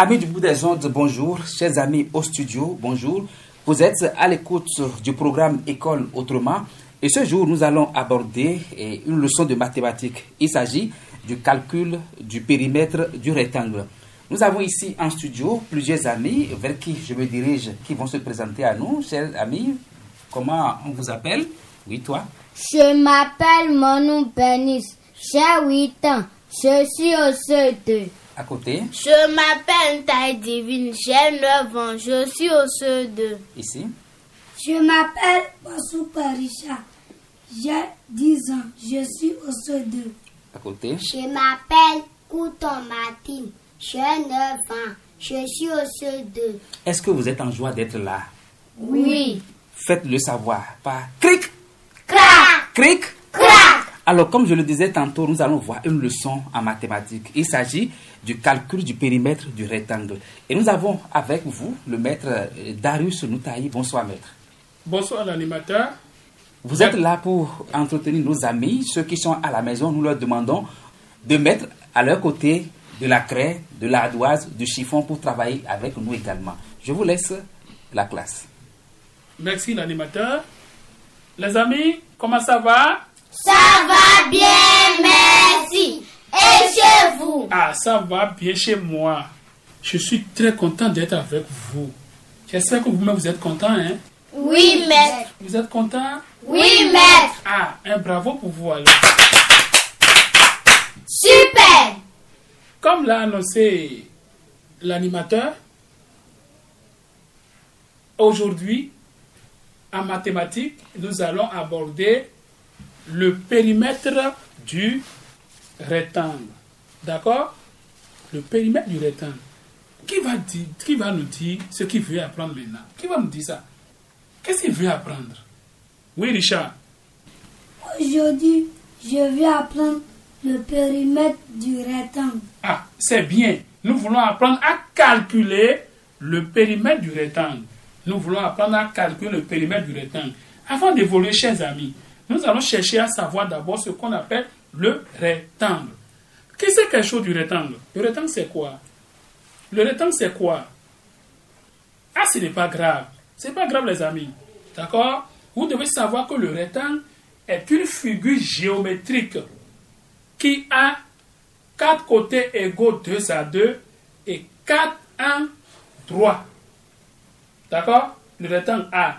Amis du bout des ondes, bonjour. Chers amis au studio, bonjour. Vous êtes à l'écoute du programme École Autrement. Et ce jour, nous allons aborder eh, une leçon de mathématiques. Il s'agit du calcul du périmètre du rectangle. Nous avons ici en studio plusieurs amis vers qui je me dirige, qui vont se présenter à nous. Chers amis, comment on vous appelle? Oui, toi? Je m'appelle Manu Benis. J'ai 8 ans. Je suis au CE2. À côté, Je m'appelle Taille Divine, j'ai 9 ans, je suis au CE2. ici, Je m'appelle Bassou Parisha. J'ai 10 ans. Je suis au CE2. à côté, Je m'appelle Couton Martine. J'ai 9 ans. Je suis au CE2. est-ce que vous êtes en joie d'être là? Oui. Faites-le savoir par cric, Crac, cric. crac. Alors, comme je le disais tantôt, nous allons voir une leçon en mathématiques. Il s'agit du calcul du périmètre du rectangle. Et nous avons avec vous le maître euh, Darius Noutaï. Bonsoir, maître. Bonsoir l'animateur. Vous êtes là pour entretenir nos amis, ceux qui sont à la maison. Nous leur demandons de mettre à leur côté de la craie, de l'ardoise, du chiffon pour travailler avec nous également. Je vous laisse la classe. Merci l'animateur. Les amis, comment ça va? Ça va bien, merci. Et chez vous? Ah, ça va bien chez moi. Je suis très content d'être avec vous. J'espère que vous-même vous êtes content, hein? Oui, maître. Vous êtes content? Oui, maître. Ah, un bravo pour vous alors. Super. Comme l'a annoncé l'animateur, aujourd'hui, en mathématiques, nous allons aborder le périmètre du rectangle. D'accord? Le périmètre du rectangle. Qui va, dire, qui va nous dire ce qu'il veut apprendre maintenant? Qui va nous dire ça? Qu'est-ce qu'il veut apprendre? Oui, Richard. Aujourd'hui, je vais apprendre le périmètre du rectangle. Ah, c'est bien. Nous voulons apprendre à calculer le périmètre du rectangle. Nous voulons apprendre à calculer le périmètre du rectangle. Avant d'évoluer, chers amis, nous allons chercher à savoir d'abord ce qu'on appelle le rectangle. Qu'est-ce que c'est quelque chose du rectangle? Le rectangle, c'est quoi? Le rectangle, c'est quoi? Ah, ce n'est pas grave. C'est pas grave, les amis. D'accord? Vous devez savoir que le rectangle est une figure géométrique qui a quatre côtés égaux 2 à 2 et 4 angles droits. D'accord? Le rectangle a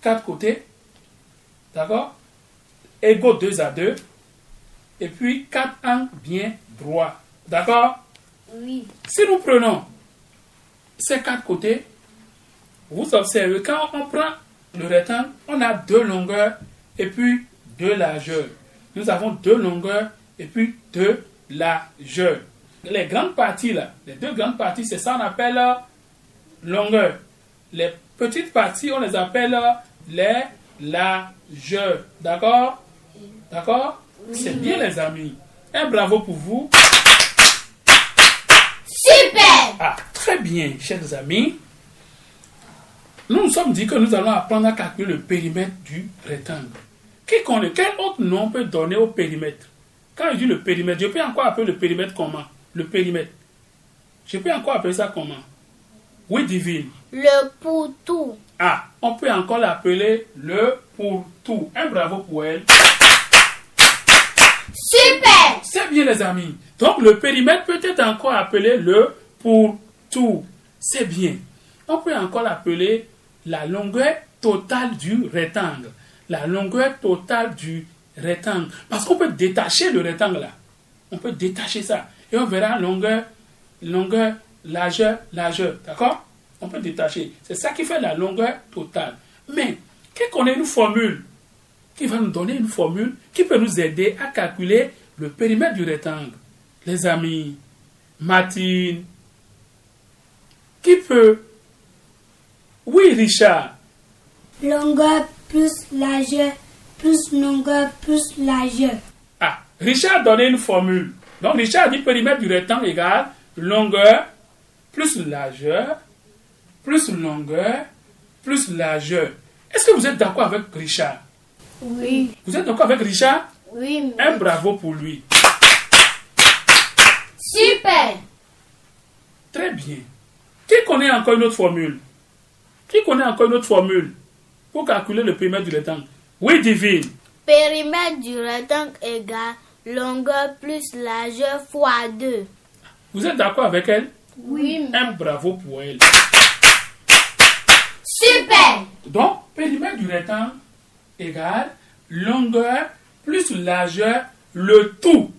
quatre côtés, d'accord? Égaux 2 à 2 et puis 4 angles bien droits. D'accord? Oui. Si nous prenons ces quatre côtés, vous observez, quand on prend le rectangle, on a deux longueurs et puis deux largeurs. Nous avons deux longueurs et puis deux largeurs. Les grandes parties, là, les deux grandes parties, c'est ça qu'on appelle euh, longueur. Les petites parties, on les appelle euh, les largeurs. D'accord? D'accord? C'est bien, les amis. Un bravo pour vous. Super. Ah, très bien, chers amis. Nous nous sommes dit que nous allons apprendre à calculer le périmètre du rectangle. Qui connaît Quel autre nom peut donner au périmètre? Quand je dis le périmètre, je peux encore appeler le périmètre comment? Le périmètre. Je peux encore appeler ça comment? Oui, divine. Le poutou. Ah, on peut encore l'appeler le pour tout. Un bravo pour elle. Super. C'est bien les amis. Donc le périmètre peut être encore appelé le pour tout. C'est bien. On peut encore l'appeler la longueur totale du rectangle. La longueur totale du rectangle. Parce qu'on peut détacher le rectangle là. On peut détacher ça. Et on verra longueur, longueur, largeur, largeur. D'accord? On peut détacher. C'est ça qui fait la longueur totale. Mais, qui connaît une formule? Qui va nous donner une formule qui peut nous aider à calculer le périmètre du rectangle. Les amis, Martine, qui peut? Oui, Richard. Longueur plus largeur plus longueur plus largeur. Ah, Richard a donné une formule. Donc, Richard dit périmètre du rectangle égale longueur plus largeur plus longueur plus largeur. Est-ce que vous êtes d'accord avec Richard? Oui. Vous êtes d'accord avec Richard Oui. Un bravo pour lui. Super. Très bien. Qui connaît encore une autre formule Qui connaît encore une autre formule pour calculer le périmètre du rectangle Oui, divine. Périmètre du rectangle égale longueur plus largeur fois 2. Vous êtes d'accord avec elle? Oui. Un bravo pour elle. Super. Donc, périmètre du rectangle égale longueur plus largeur, le tout.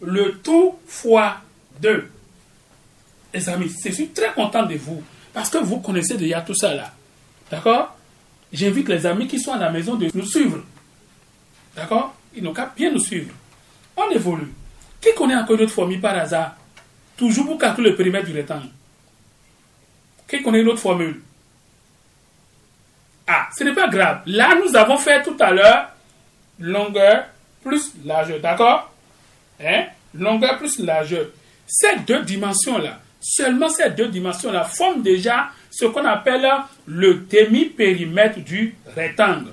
Le tout fois 2. Les amis, je suis très content de vous parce que vous connaissez déjà tout ça là. D'accord? J'invite les amis qui sont à la maison de nous suivre. D'accord? Ils n'ont qu'à bien nous suivre. On évolue. Qui connaît encore notre formule par hasard? Toujours pour calculer le périmètre du rectangle. Qui connaît une autre formule? Ah, ce n'est pas grave. Là, nous avons fait tout à l'heure longueur plus largeur. D'accord? Hein? Longueur plus largeur. Ces deux dimensions-là, seulement ces deux dimensions-là forment déjà ce qu'on appelle le demi-périmètre du rectangle.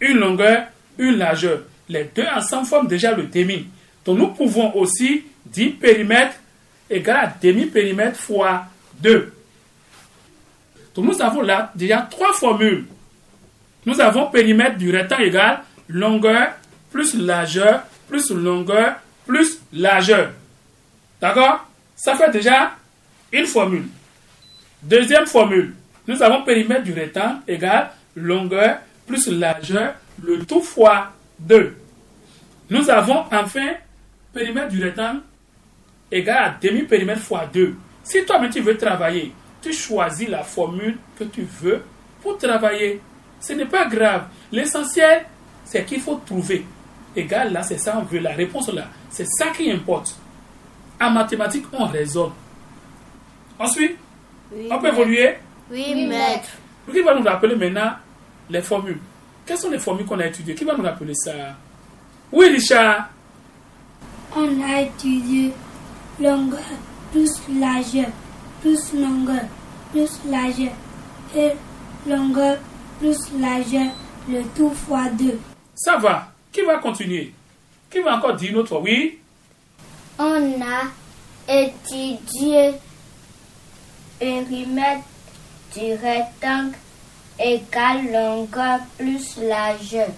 Une longueur, une largeur. Les deux ensemble forment déjà le demi. Donc nous pouvons aussi dire périmètre égale à demi-périmètre fois 2. Donc nous avons là déjà trois formules. Nous avons périmètre du rectangle égal longueur plus largeur plus longueur plus largeur. D'accord? Ça fait déjà une formule. Deuxième formule. Nous avons périmètre du rectangle égale longueur plus largeur, le tout fois 2. Nous avons enfin périmètre du rectangle égale à demi-périmètre fois 2. Si toi-même tu veux travailler, tu choisis la formule que tu veux pour travailler. Ce n'est pas grave. L'essentiel, c'est qu'il faut trouver. Égal là, c'est ça, on veut la réponse là. C'est ça qui importe. En mathématiques, on raisonne. Ensuite, Oui, on peut évoluer. Oui, maître. Qui va nous rappeler maintenant les formules? Quelles sont les formules qu'on a étudiées? Qui va nous rappeler ça? Oui, Richard. On a étudié longueur plus largeur plus longueur plus largeur et longueur plus largeur le tout fois 2. Ça va. Qui va continuer? Qui va encore dire une autre fois Oui? On a étudié périmètre du rectangle égale longueur plus largeur.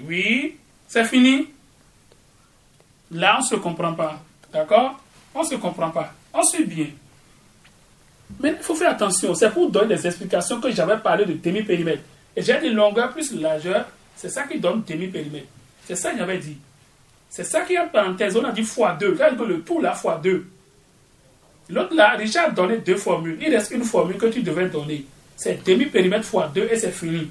Oui. C'est fini Là, on ne se comprend pas. D'accord? On ne se comprend pas. On suit bien. Mais il faut faire attention. C'est pour donner des explications que j'avais parlé de demi-périmètre. Et j'ai dit longueur plus largeur. C'est ça qui donne demi-périmètre. C'est ça que j'avais dit. C'est ça qui est en parenthèse. On a dit fois 2. Quand que le tout là, fois 2. L'autre là, Richard a donné deux formules. Il reste une formule que tu devais donner. C'est demi-périmètre fois 2 et c'est fini.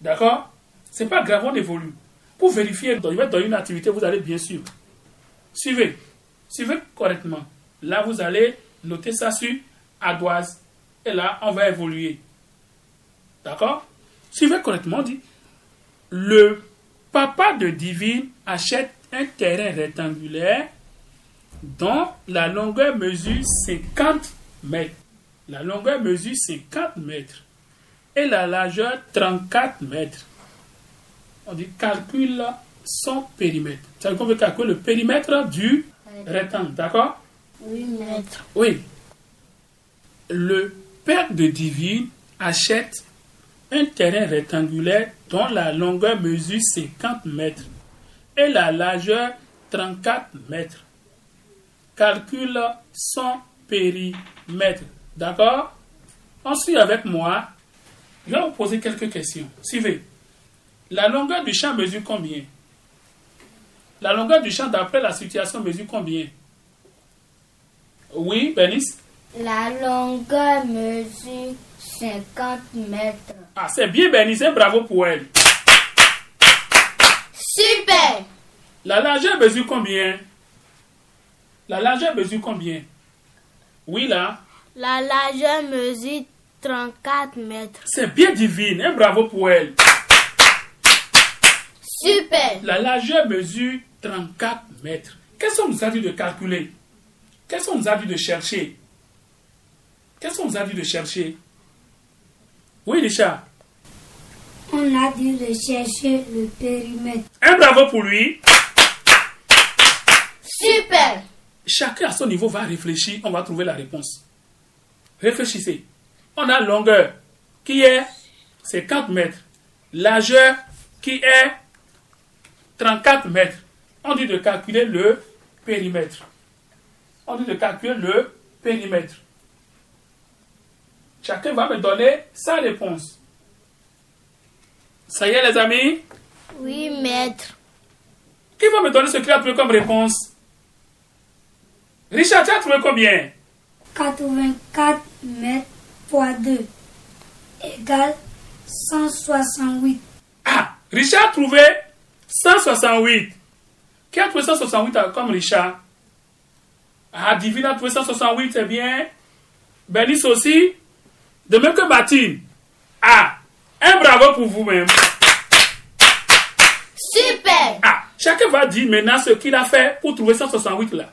D'accord? C'est pas grave, on évolue. Pour vérifier, je vais donner une activité, vous allez bien suivre. Suivez. Suivez correctement. Là, vous allez noter ça sur ardoise. Et là, on va évoluer. D'accord? Suivez correctement. Dit Le papa de Divine achète un terrain rectangulaire dont la longueur mesure 50 mètres. La longueur mesure 50 mètres et la largeur 34 mètres. On dit calcule son périmètre. Ça veut dire qu'on veut calculer le périmètre du rectangle. D'accord? Oui. Le père de Divine achète un terrain rectangulaire dont la longueur mesure 50 mètres et la largeur 34 mètres. Calcule son périmètre. D'accord? Ensuite, avec moi, je vais vous poser quelques questions. Suivez. La longueur du champ mesure combien? La longueur du champ d'après la situation mesure combien? Oui, Bernice La longueur mesure 50 mètres. Ah, c'est bien, Bernice. Un bravo pour elle. Super. La largeur mesure combien? La largeur mesure combien? Oui, là. La largeur mesure 34 mètres. C'est bien divine. Un bravo pour elle. Super. La largeur mesure 34 mètres. Qu'est-ce qu'on nous a dit de calculer? Qu'est-ce qu'on nous a dit de chercher? Qu'est-ce qu'on nous a dit de chercher? Oui, Richard. On a dû rechercher le périmètre. Un bravo pour lui. Super. chacun à son niveau va réfléchir, on va trouver la réponse. Réfléchissez. On a longueur qui est 50 mètres, largeur qui est 34 mètres. On dit de calculer le périmètre. On dit de calculer le périmètre. Chacun va me donner sa réponse. Ça y est, les amis? Oui, maître. Qui va me donner ce qu'il a trouvé comme réponse? Richard, tu as trouvé combien? 84 mètres fois 2 égale 168. Ah, Richard a trouvé 168. Qui a trouvé 168 comme Richard? Ah, Divine a trouvé 168, c'est bien. Bernice aussi. De même que Martine. Ah, un bravo pour vous-même. Super. Ah, chacun va dire maintenant ce qu'il a fait pour trouver 168 là.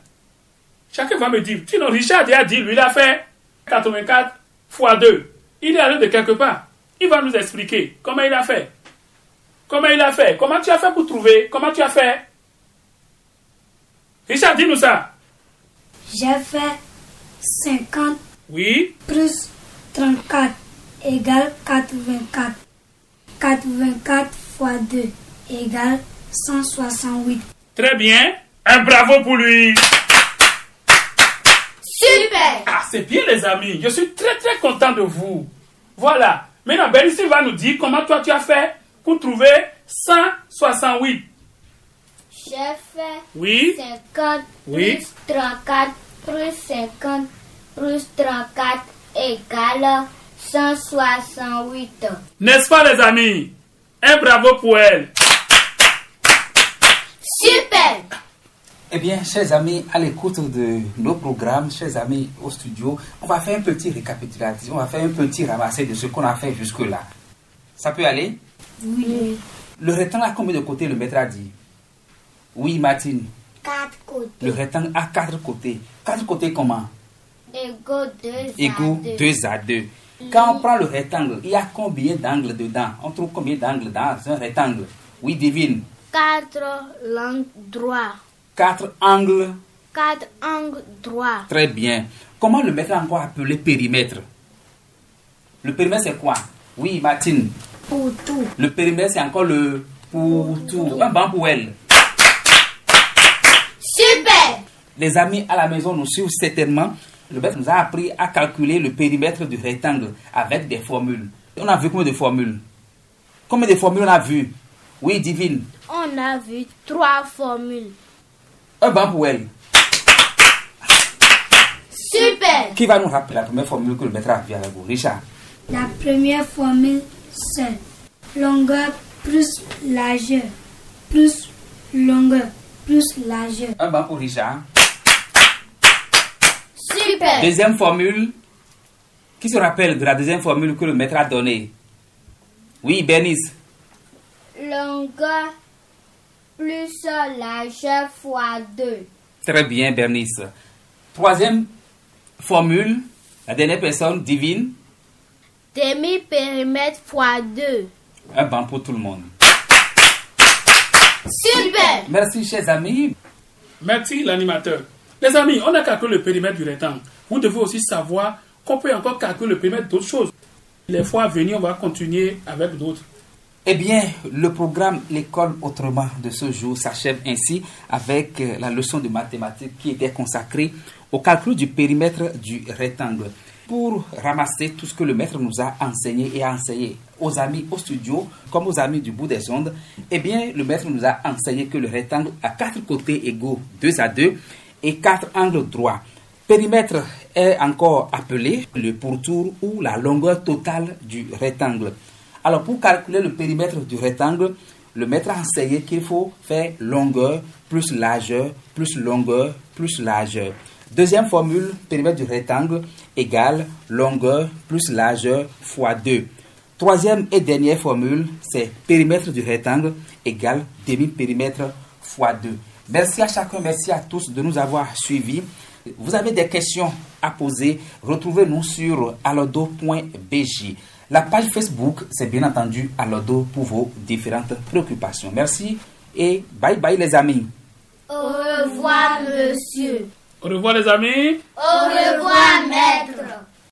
Chacun va me dire. Sinon, Richard a dit, lui, il a fait 84 fois 2. Il est allé de quelque part. Il va nous expliquer comment il a fait. Comment il a fait Comment tu as fait pour trouver? Comment tu as fait? Richard, dis-nous ça. J'ai fait 50 Oui. plus 34 égale 84. 84 fois 2 égale 168. Très bien. Un bravo pour lui. Super. Ah, c'est bien les amis. Je suis très très content de vous. Voilà. Maintenant, Bélissi va nous dire comment toi tu as fait pour trouver 168. J'ai fait Oui. 50 Oui. plus 34 plus 50 plus 34 égale 168. N'est-ce pas les amis? Un bravo pour elle. Super. Eh bien, chers amis, à l'écoute de nos programmes, chers amis au studio, on va faire un petit récapitulatif, on va faire un petit ramassé de ce qu'on a fait jusque-là. Ça peut aller? Oui. Le rectangle a combien de côtés, le maître a dit? Oui, Martine. 4 côtés Le rectangle a quatre côtés. Quatre côtés comment? Égaux 2 Égaux 2 à 2. Quand on prend le rectangle, il y a combien d'angles dedans? On trouve combien d'angles dans un rectangle? Oui, divine. Quatre langues droits. Quatre angles. Quatre angles droits. Très bien. Comment le maître a encore appelé périmètre? Le périmètre, c'est quoi? Oui, Martine. Pour tout. Le périmètre, c'est encore le pour tout. Un banc pour elle. Super. Les amis à la maison nous suivent certainement. Le maître nous a appris à calculer le périmètre du rectangle avec des formules. On a vu combien de formules? Combien de formules on a vu? Oui, divine. On a vu trois formules. Un banc pour elle. Super. Qui va nous rappeler la première formule que le maître a vu avec vous Richard? La première formule, c'est longueur plus largeur plus longueur plus largeur. Un banc pour Richard. Super. Deuxième formule. Qui se rappelle de la deuxième formule que le maître a donnée? Oui, Bernice. Longueur plus largeur fois 2. Très bien, Bernice. Troisième formule. La dernière personne, divine. Demi-périmètre fois deux. Un banc pour tout le monde. Super. Merci, chers amis. Merci l'animateur. Les amis, on a calculé le périmètre du rectangle. Vous devez aussi savoir qu'on peut encore calculer le périmètre d'autres choses. Les fois à venir, on va continuer avec d'autres. Eh bien, le programme L'école autrement de ce jour s'achève ainsi avec euh, la leçon de mathématiques qui était consacrée au calcul du périmètre du rectangle. Pour ramasser tout ce que le maître nous a enseigné et a enseigné aux amis au studio comme aux amis du bout des ondes, eh bien, le maître nous a enseigné que le rectangle a quatre côtés égaux 2 à 2 et quatre angles droits. Périmètre est encore appelé le pourtour ou la longueur totale du rectangle. Alors, pour calculer le périmètre du rectangle, le maître a enseigné qu'il faut faire longueur plus largeur plus longueur plus largeur. Deuxième formule, périmètre du rectangle égale longueur plus largeur fois 2. Troisième et dernière formule, c'est périmètre du rectangle égale demi-périmètre fois 2. Merci à chacun, merci à tous de nous avoir suivis. Vous avez des questions à poser, retrouvez-nous sur alodo.bj. La page Facebook, c'est bien entendu Alodo pour vos différentes préoccupations. Merci et bye bye les amis. Au revoir, monsieur. Au revoir les amis. Au revoir.